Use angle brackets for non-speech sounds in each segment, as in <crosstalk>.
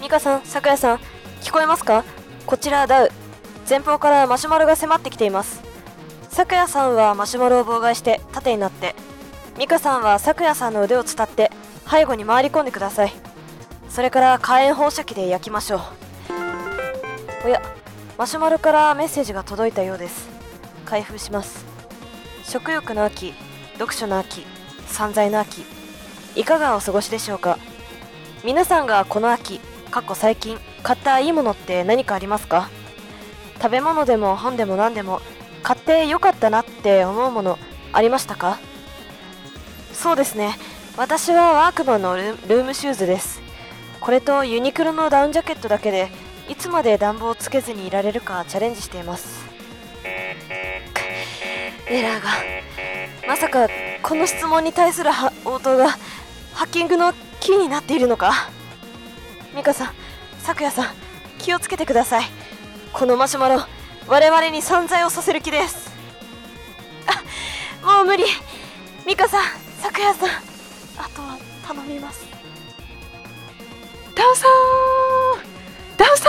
ミカさん、咲夜さん、聞こえますか？こちらダウ。前方からマシュマロが迫ってきています。咲夜さんはマシュマロを妨害して縦になって、ミカさんは咲夜さんの腕を伝って背後に回り込んでください。それから火炎放射器で焼きましょう。おや、マシュマロからメッセージが届いたようです。開封します。食欲の秋、読書の秋、散財の秋。いかがお過ごしでしょうか？皆さんがこの秋過去最近買ったいいものって何かありますか？食べ物でも本でも何でも買ってよかったなって思うものありましたか？そうですね。私はワークマンのルームシューズです。これとユニクロのダウンジャケットだけでいつまで暖房をつけずにいられるかチャレンジしています。エラーがまさかこの質問に対する応答がハッキングのキーになっているのか？ミカさん、咲夜さん、気をつけてください。このマシュマロ、我々に散財をさせる気です。あ、もう無理。ミカさん、咲夜さん、あとは頼みます。ダウさんダウさ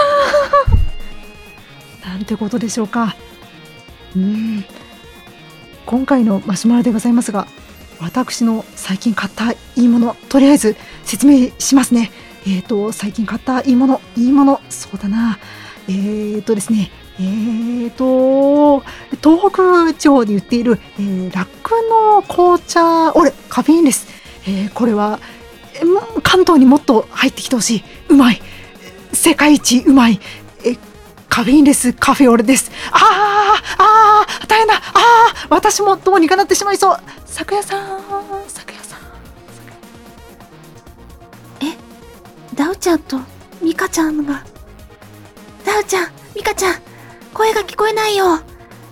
んなんてことでしょうかうん今回のマシュマロでございますが私の最近買ったいいものとりあえず説明しますね。えーと最近買ったいいものいいものそうだな。えーとですねえーと東北地方で売っている、えー、ラックの紅茶オレカフェインレス、えーこれはえもう関東にもっと入ってきてほしい。うまい。世界一うまい。えカフェインレスカフェオレです。あーあー大変だ。あー私もどうにかなってしまいそう。咲夜さん咲夜さんえダウちゃんとミカちゃんが。ダウちゃん、ミカちゃん、声が聞こえないよ。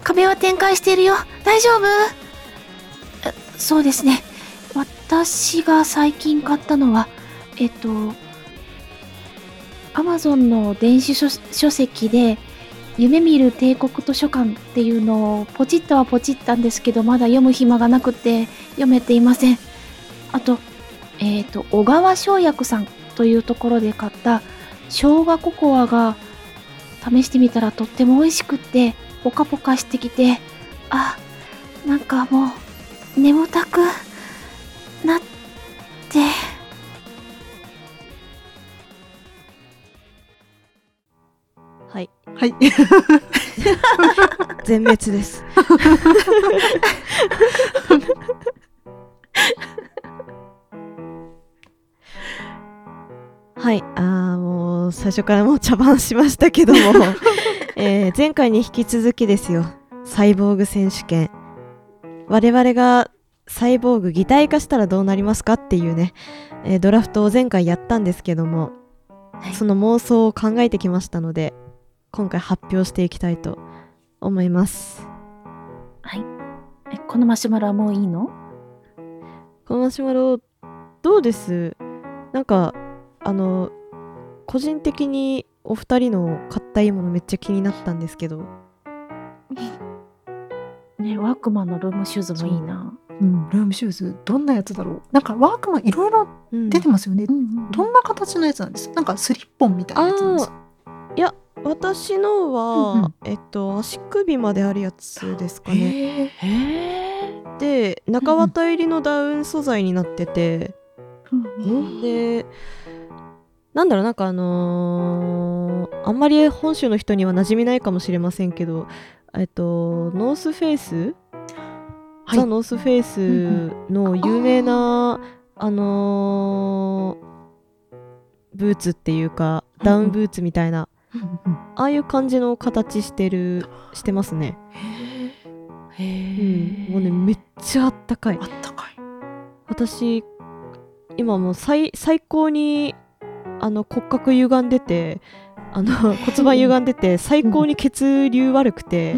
壁は展開しているよ。大丈夫？そうですね。私が最近買ったのは、えっと、アマゾンの電子書籍で、夢見る帝国図書館っていうのをポチッとはポチったんですけど、まだ読む暇がなくて読めていません。あと、えっ、と、小川翔薬さんというところで買った生姜ココアが試してみたらとっても美味しくってポカポカしてきてあなんかもう眠たくなってはい、は <laughs> い全滅です。<laughs> はい、あーもう最初からもう茶番しましたけども、<laughs> えー前回に引き続きですよ、サイボーグ選手権。我々がサイボーグ擬態化したらどうなりますかっていうね、えードラフトを前回やったんですけども、はい。その妄想を考えてきましたので、今回発表していきたいと思います。はい。えこのマシュマロはもういいの？このマシュマロどうです？なんかあの個人的にお二人の買ったいいものめっちゃ気になったんですけど。<laughs> ねワークマンのルームシューズもいいな。う。ん、ルームシューズ。どんなやつだろう？なんかワークマンいろいろうん。出てますよね、うんうんどんな形のやつなんです？なんかスリッポンみたいなやつなんです私のは、うんうん。えっと足首まであるやつですかね。で中綿入りのダウン素材になってて、でなんだろうなんかあのーあんまり本州の人には馴染みないかもしれませんけどえっとノースフェイス？はい。ザ・ノースフェイスの有名な、あのーブーツっていうかダウンブーツみたいな、うんうんああいう感じの形してるしてますね、へうん、えもうねめっちゃあったかい。あったかい。私今もう最最高にあの骨格歪んでてあの骨盤歪んでて最高に血流悪くて、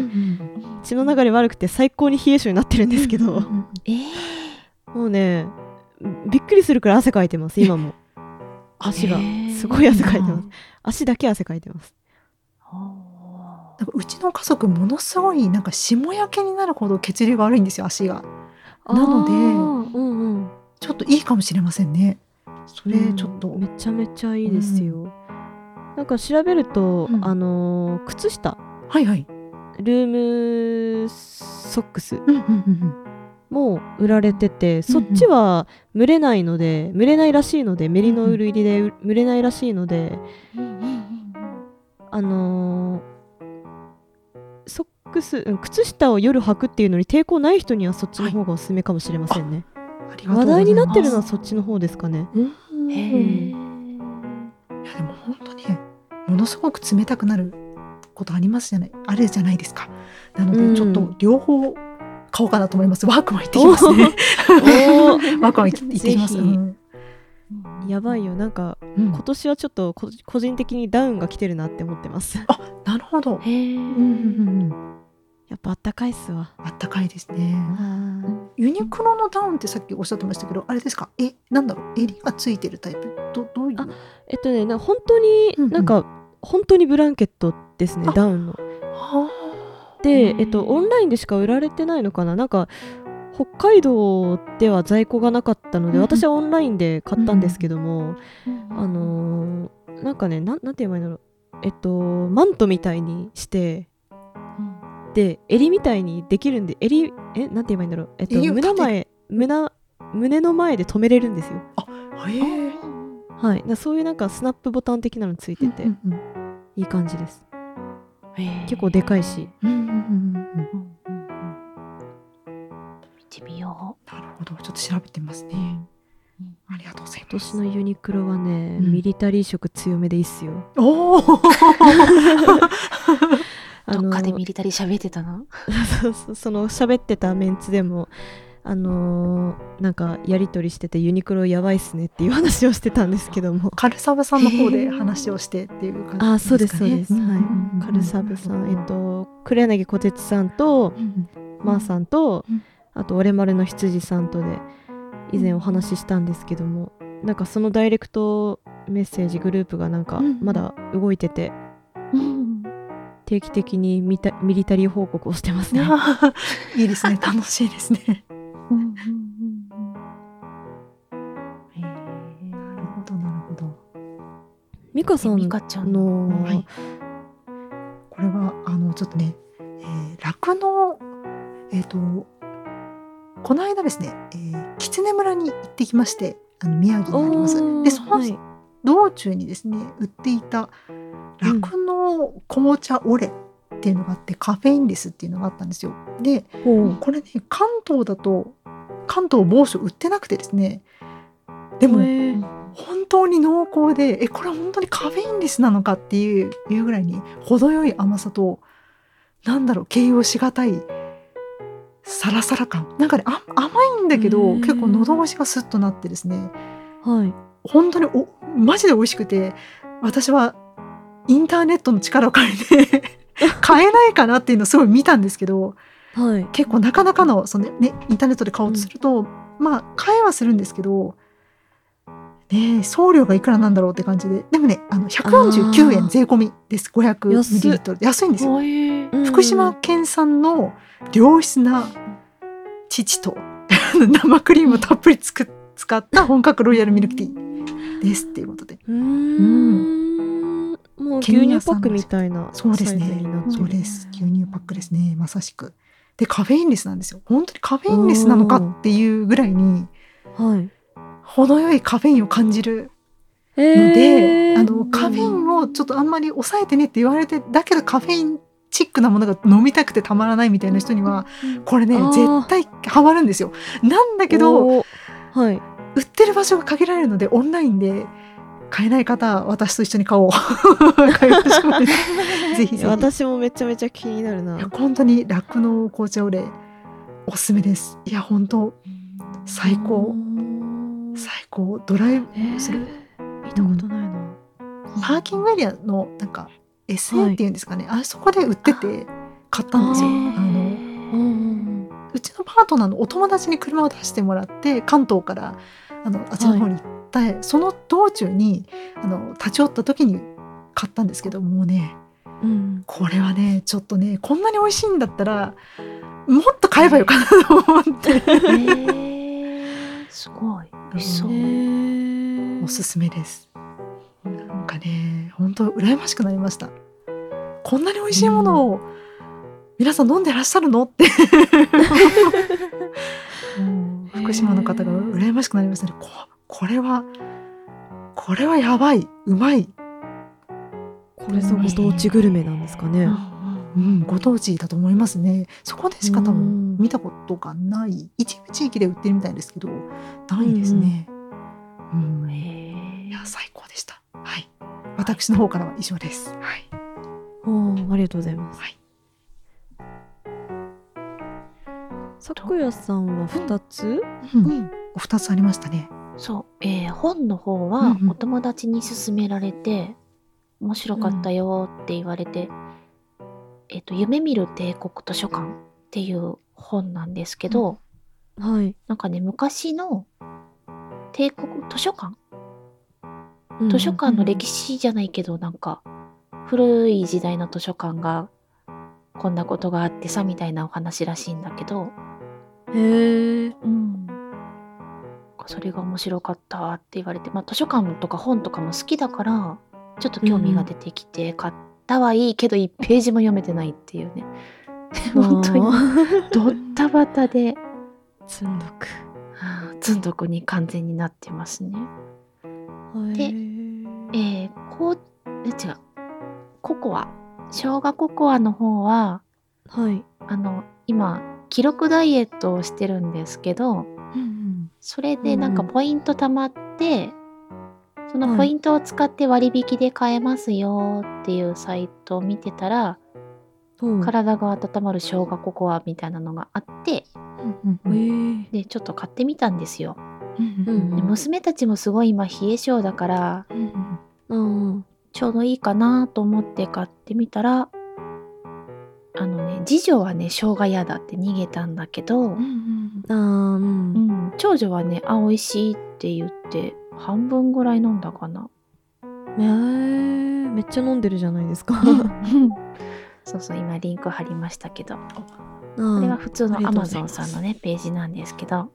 血の流れ悪くて最高に冷え性になってるんですけど、もうねびっくりするくらい汗かいてます今も。足がすごい汗かいてます。足だけ汗かいてます。うちの家族ものすごいなんか霜焼けになるほど血流が悪いんですよ足が。なのでうんうん。ちょっといいかもしれませんね。それちょっと、うんめちゃめちゃいいですよ、なんか調べると、うん。あのー靴下。はいはい。ルームソックス。うんうんうんも売られてて、そっちは蒸れないので蒸れないらしいのでメリノール入りで蒸れないらしいので、あのーソックスうん靴下を夜履くっていうのに抵抗ない人にはそっちの方がおすすめかもしれませんね、ありがとうござい話題になってるのはそっちの方ですかね。うん。へいーやでも本当にものすごく冷たくなることありますじゃないあるじゃないですか。なのうん。でちょっと両方買おうかなと思います。ワークマン行ってきますね。<laughs> ワークマン行ってきます。やばいよ。なんかうん。今年はちょっとこ個人的にダウンが来てるなって思ってます。なるほど。へー。うんうんうんやっぱあったかいっすわ。あったかいですね。あユニクロのダウンってさっきおっしゃってましたけどあれですか？えなんだろう？襟がついてるタイプ？どどういう？あえっとねな本当にうんうん。なんか、本当にブランケットですねあダウンのえっと、オンラインでしか売られてないのかな？なんか北海道では在庫がなかったので、私はオンラインで買ったんですけども、あのーなんかねなんなんて言えばいいんだろう。えっとマントみたいにしてで襟みたいにできるんで襟えなんて言えばいいんだろう。えっと胸前胸胸の前で止めれるんですよ。へえ。はい。そういうなんかスナップボタン的なのついてて、いい感じです結構でかいし。見てみよう。なるほど、ちょっと調べてますね。ありがとうございます。今年のユニクロはね、ミリタリー色強めでいいっすよ。おお。どっかでミリタリー喋ってたの。その喋ってたメンツでも。あのーなんかやり取りしててユニクロやばいっすねっていう話をしてたんですけども。カルサブさんの方で話をしてっていう感じあそうですそうです、かねはい。カルサブさんえっと黒柳小鉄さんとうんマーさんと、うんあと俺丸の羊さんとで以前お話ししたんですけどもなんかそのダイレクトメッセージグループがなんかうんまだ動いててうん定期的にミタミリタリー報告をしてますね。<laughs> いいですね。楽しいですねうんうんうんうん。へなるほどなるほど。ミカさんえミカちゃんの、はい。これはあのちょっとね酪農、えっ、とこの間ですね、えー、狐村に行ってきましてあの宮城にあります。でそのはい。道中にですね売っていた酪農紅茶オレっていうのがあって、カフェインレスっていうのがあったんですよ。でこれね関東だと関東某所売ってなくてですね。でも、本当に濃厚でえこれは本当にカフェインレスなのかっていういうぐらいに程よい甘さとなんだろう形容しがたいサラサラ感。なんかねあ甘いんだけど結構喉越しがスッとなってですね。はい。本当におマジで美味しくて私はインターネットの力を借りて <laughs> 買えないかなっていうのをすごい見たんですけどはい。結構なかなかのその、ね、インターネットで買おうとすると、まあ買えはするんですけど、ねえ、送料がいくらなんだろうって感じで。でもねあの149あー。円税込みです。500ミリリットル安いんですよ。うん福島県産の良質な乳と <laughs> 生クリームをたっぷりつく使った本格ロイヤルミルクティーですっていうことで。うーん。もう牛乳パックみたいなそうですね。そうです。牛乳パックですね。まさしくでカフェインレスなんですよ。本当にカフェインレスなのかっていうぐらいにはい。程よいカフェインを感じるのので、ああのカフェインをちょっとあんまり抑えてねって言われてだけどカフェインチックなものが飲みたくてたまらないみたいな人にはこれね絶対ハマるんですよ。なんだけどはい。売ってる場所が限られるのでオンラインで買えない方は私と一緒に買おう。<laughs> ぜひぜひ。私もめちゃめちゃ気になるな。本当に酪農紅茶オレおすすめです。いや本当最高。最高。ドライブえ。ーする？見たことないな。パーキングエリアのなんか SA っていうんですかね、あそこで売ってて買ったんですよ。あのうんうん。うちのパートナーのお友達に車を出してもらって関東からあのあっちの方に行った、その道中にあの立ち寄った時に買ったんですけどもうねうんこれはねちょっとねこんなに美味しいんだったらもっと買えばよかなと思って。へーすごい美味しそうへーおすすめです。なんかね、本当羨ましくなりました。こんなに美味しいものを皆さん飲んでらっしゃるのって <laughs> 福島の方が羨ましくなりましたね。ここれはこれはやばいうまい、これぞご当地グルメなんですかね。うん、ご当地だと思いますね。そこでしか多うん分見たことがない一部地域で売ってるみたいですけどないですね。うんへいや最高でした。はい。私の方からは以上です。はい。おーありがとうございます。はい。咲夜さんは二つ？うんうんお二つありましたね。そう、えー本の方うんはうん。お友達に勧められて、面白かったよって言われて、えっ、と、夢見る帝国図書館っていう本なんですけど、はい。なんかね、昔の帝国図書館？図書館の歴史じゃないけど、なんか、古い時代の図書館が、こんなことがあってさ、みたいなお話らしいんだけど、へえ。うん。それが面白かったって言われて、まあ図書館とか本とかも好きだから、ちょっと興味が出てきて、買ったはいいけど1ページも読めてないっていうね。<laughs> 本当に、ドッタバタで、積んどく。はあ積んどくに完全になってますね。でへえー、こう、え違う。ココア。生姜ココアの方は、はい。あの、今、記録ダイエットをしてるんですけど、うんそれでなんかうん。ポイント貯まって、そのはい。ポイントを使って割引で買えますよっていうサイトを見てたら、うん。体が温まる生姜ココアみたいなのがあって。で、ちょっと買ってみたんですよ。うんうんで娘たちもすごい今冷え性だから、うんうん。ちょうどいいかなと思って買ってみたら、あのね、次女はね、生姜嫌だって逃げたんだけど、うんうんう。うんん、長女はね、あ、美味しいって言って、半分ぐらい飲んだかな。へえ。めっちゃ飲んでるじゃないですか。そうそう、今リンク貼りましたけど、ここれは普通のアマゾンさんのね、ページなんですけど、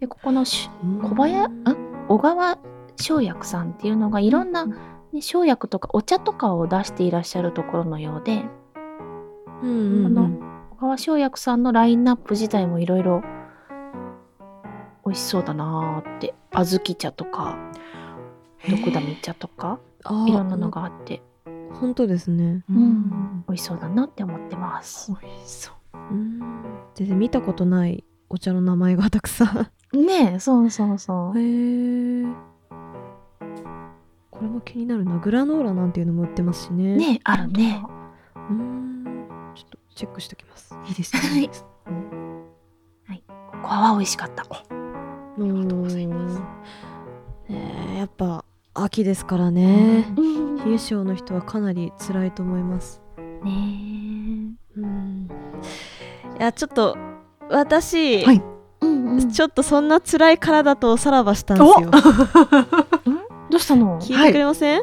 で、ここのし小小林、ん小川生薬さんっていうのがいろんな、ね、生薬とかお茶とかを出していらっしゃるところのようで、うんうんうこのん。小川生薬さんのラインナップ自体もいろいろ美味しそうだなーって小豆茶とかドクダミ茶とかあいろんなのがあって本当ですね。うんうん美味しそうだなって思ってます美味しそう。うん。全然見たことないお茶の名前がたくさん。ねえそうそうそうへえ。これも気になるな。グラノーラなんていうのも売ってますしね。ねえあるねうーん。チェックしておきます。いいですね。はい。ここは美味しかった。ありがとうございます。えー、やっぱ秋ですからね。うん。冷え性の人はかなり辛いと思います。ねうん。いやちょっと私、はい。えうんうん。ちょっとそんな辛い体とおさらばしたんですよ。<laughs> どうしたの？聞いてくれません、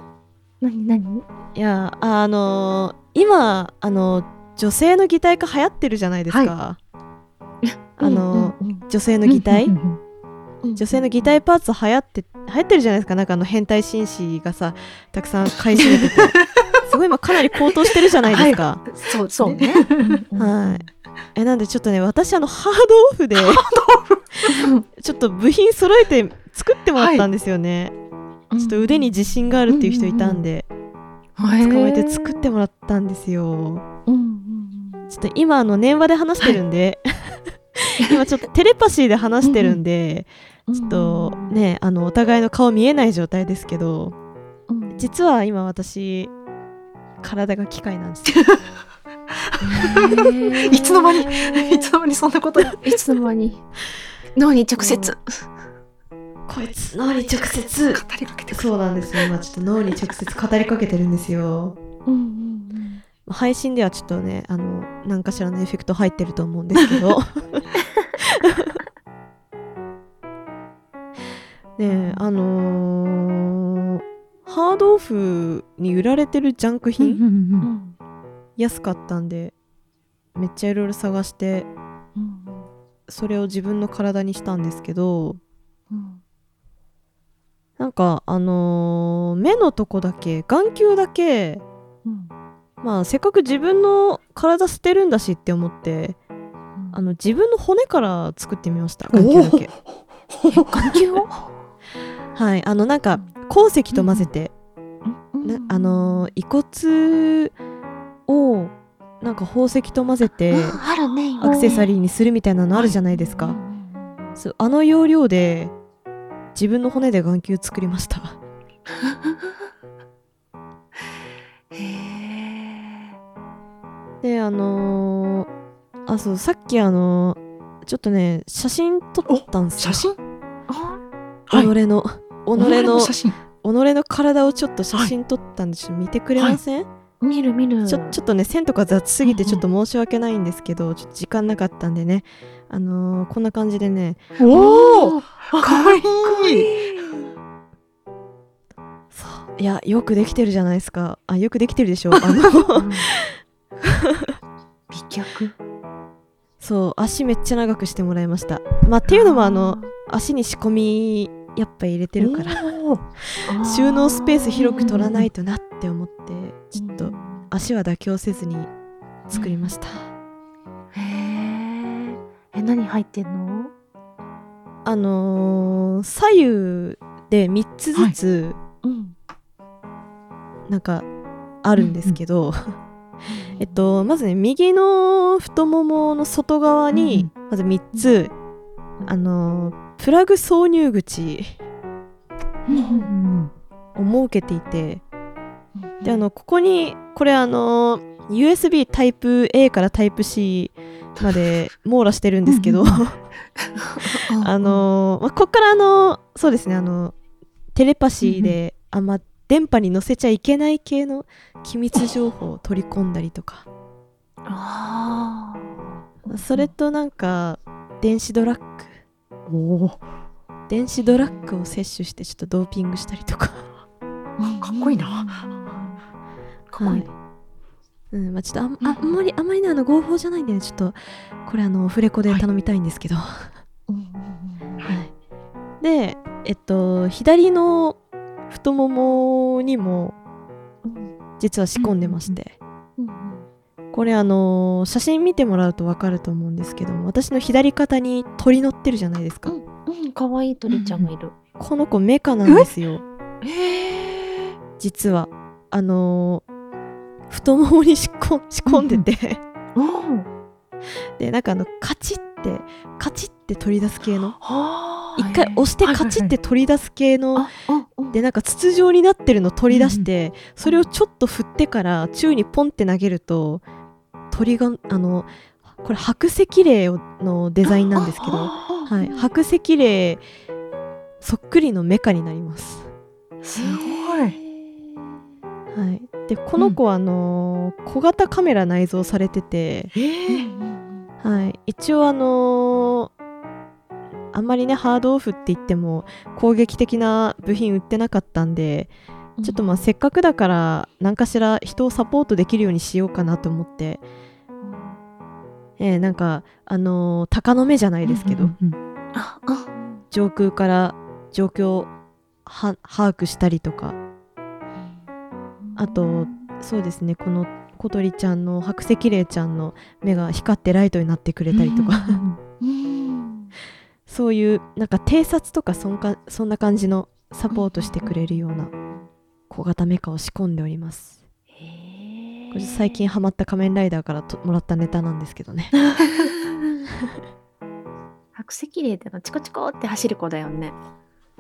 何？何？いやあのー今あの女性の擬態化流行ってるじゃないですか。あのーうんうん。女性の擬態、うんうんうんうん。女性の擬態パーツ流行って流行ってるじゃないですか。なんかあの変態紳士がさたくさん買い占めてて。<laughs> すごい今かなり高騰してるじゃないですか。そうですそうね。<laughs> うんうんはい。えなんでちょっとね私あのハードオフで <laughs> ちょっと部品揃えて作ってもらったんですよね、ちょっと腕に自信があるっていう人いたんで、捕まえて作ってもらったんですよ。うんうんちょっと今あの電話で話してるんで、<laughs> 今ちょっとテレパシーで話してるんで、うん。ちょっとねあのお互いの顔見えない状態ですけどうん。実は今私体が機械なんですよ。いつの間にいつの間にそんなことに。いつの間に。脳に直接。こいつ脳に直接。語りかけてそうなんですよ。今ちょっと脳に直接語りかけてるんですよ。うんうん配信ではちょっとねあの何かしらのエフェクト入ってると思うんですけど。<laughs> ねえあのーハードオフに売られてるジャンク品、安かったんでめっちゃいろいろ探してうんそれを自分の体にしたんですけど。うん。なんかあのー目のとこだけ眼球だけうんまあせっかく自分の体捨てるんだしって思ってあの自分の骨から作ってみました。眼球だけ <laughs> 眼球を？はい。あのなんか鉱石と混ぜて、なあのー遺骨をなんか宝石と混ぜてうんあるねアクセサリリーにするみたいなのあるじゃないですか、そうあの要領で自分の骨で眼球作りました。<laughs> へえであのーあそうさっきあのーちょっとね写真撮ったんですよ。写真？あはい。己の己の写真。己の体をちょっと写真撮ったんでちょっと見てくれません、見る見る。ちょちょっとね線とか雑すぎてうんうんちょっと申し訳ないんですけどちょっと時間なかったんでね。あのーこんな感じでね。おおかわいい。そう。いやよくできてるじゃないですか。あよくできてるでしょあの <laughs> 美脚？そう足めっちゃ長くしてもらいました。まあっていうのもあの足に仕込みやっぱ入れてるから。<laughs> 収納スペース広く取らないとなって思ってちょっと足は妥協せずに作りました。へええ何入ってんの？あのー左右で3つずつうん。なんかあるんですけど、えっとまずね右の太ももの外側にまず3つ、あのープラグ挿入口うんを設けていてであのここにこれあの USB タイプ A からタイプ C まで網羅してるんですけどうん。<laughs> あのまあ、こっからあのそうですねあのテレパシーであんま電波に乗せちゃいけない系の機密情報を取り込んだりとか。ああそれとなんか電子ドラッグ。おー。電子ドラッグを摂取してちょっとドーピングしたりとか。かっこいいな。かっこいい。はいうんまあ、ちょっとあんああんまりあんまりねあの合法じゃないんでねちょっとこれあのオフレコで頼みたいんですけど、うんうん。はい、でえっと左の太ももにもうん実は仕込んでまして、うんこれあのー写真見てもらうと分かると思うんですけども私の左肩に鳥乗ってるじゃないですか、うんうん可愛い鳥ちゃんがいる。この子メカなんですよ。実は。あのー太ももに仕込んでて。うん <laughs> でなんかあのカチッてカチッて取り出す系の。は一回押してカチッて取り出す系のでなんか筒状になってるの取り出して、それをちょっと振ってから宙にポンって投げると鳥があのこれ白石霊のデザインなんですけど、あはい、白石霊そっくりのメカになります。すごい。はい、でこの子はあのー小型カメラ内蔵されてて、はい、一応あのーあんまりねハードオフって言っても攻撃的な部品売ってなかったんでちょっとまあせっかくだから何かしら人をサポートできるようにしようかなと思って、えーなんかあのー鷹の目じゃないですけど、うんうんああ。上空から状況をは把握したりとか。あとそうですねこの小鳥ちゃんの白石霊ちゃんの目が光ってライトになってくれたりとか、うんうんそういうなんか偵察とかそんかそんな感じのサポートしてくれるような小型メカを仕込んでおります。へこれ最近ハマった仮面ライダーからともらったネタなんですけどね。<laughs> 白石霊ってあのチコチコって走る子だよね。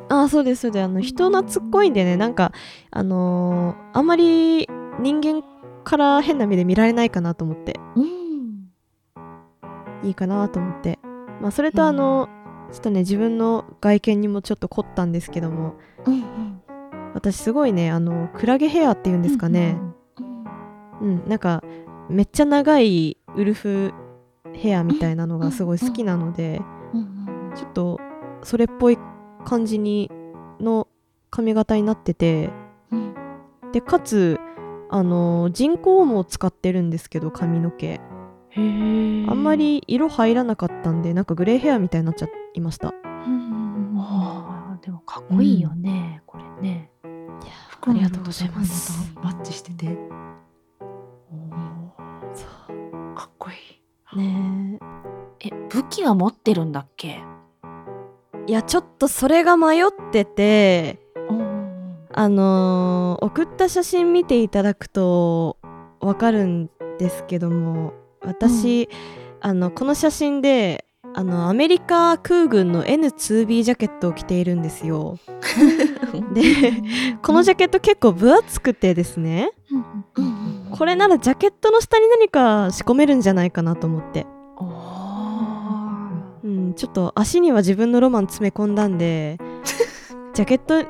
ああそうですそうです。あの人懐っこいんでねなんかあのーあんまり人間から変な目で見られないかなと思って。うん。いいかなと思って。まあそれとあの、ちょっとね自分の外見にもちょっと凝ったんですけども。うんうん私すごいねあのクラゲヘアっていうんですかね、うん、なんかめっちゃ長いウルフヘアみたいなのがすごい好きなので、うんうんちょっとそれっぽい感じにの髪型になってて。うんでかつあの人工毛を使ってるんですけど髪の毛。あんまり色入らなかったんでなんかグレーヘアみたいになっちゃいました。あーでもかっこいいよね、服のありがとうございます。マッチしてて。そかっこいい。うね。え、武器は持ってるんだっけ？いやちょっとそれが迷ってて。あのー送った写真見ていただくとわかるんですけども私、あのこの写真であのアメリカ空軍の N2B ジャケットを着ているんですよ。<laughs> でこのジャケット結構分厚くてですね。うんこれならジャケットの下に何か仕込めるんじゃないかなと思って、うん、ちょっと足には自分のロマン詰め込んだんで <laughs> ジャケット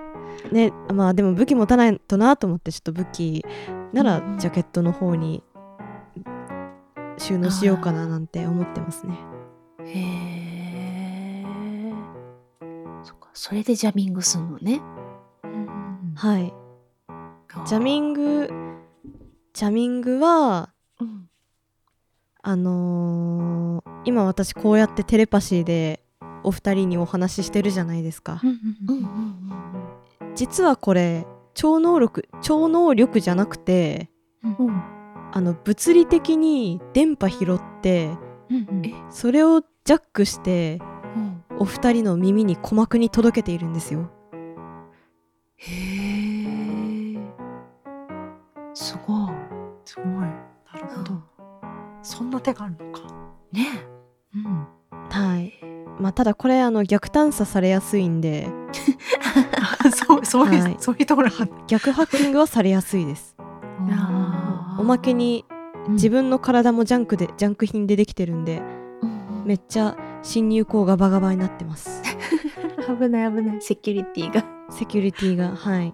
ねまあでも武器持たないとなと思ってちょっと武器ならジャケットの方に収納しようかななんて思ってますね。へえ。そっか、それでジャミングすんのね。はい。ジャミングジャミングはうん。あのー今私こうやってテレパシーでお二人にお話ししてるじゃないですか。うんうん実はこれ超能力超能力じゃなくてうんうん。あの物理的に電波拾ってうん。え？それをジャックしてうんお二人の耳に鼓膜に届けているんですよ。へえ。すごい。すごい。なるほど。そんな手があるのか。ねうん。はい。まあただこれあの逆探査されやすいんで <laughs> そうそういう、はいそういうところ。逆ハッキングはされやすいです。おまけにうん自分の体もジャンクでジャンク品でできてるんでうんめっちゃ侵入口がバガバになってます。<laughs> 危ない危ない。セキュリティが。セキュリティがはい。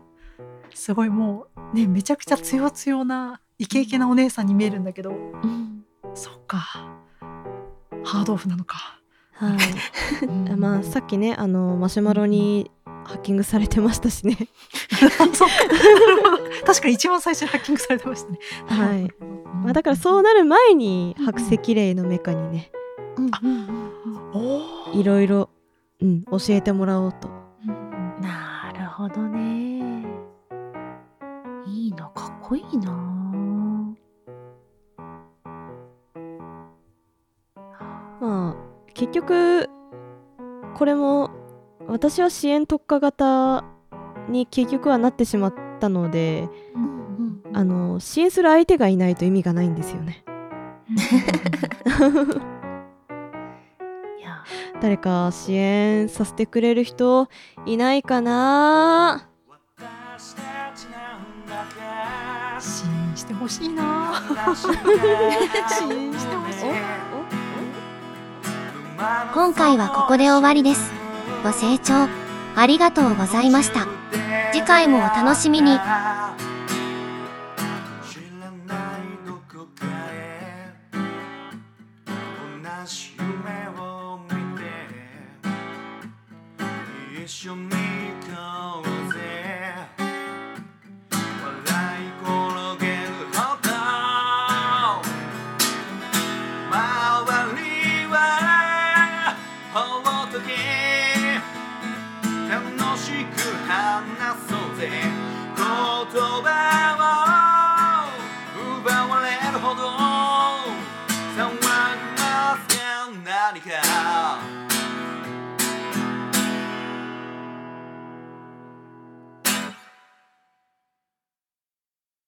すごいもうねめちゃくちゃ強強なイケイケなお姉さんに見えるんだけど、うんそっか。ハードオフなのか。はい。あまあさっきねあのマシュマロにハッキングされてましたしね。<laughs> 確かに一番最初にハッキングされてましたね。はい。まあだからそうなる前に白石霊のメカにね。いろいろうん教えてもらおうと。なるほどね。いいな、かっこいいな。まあ結局これも私は支援特化型に結局はなってしまったのでうんあの支援する相手がいないと意味がないんですよね。<laughs> 誰か支援させてくれる人いないかな？支援してほしいな。支援してほしい。今回はここで終わりです。ご清聴ありがとうございました。次回もお楽しみに。「It's your man.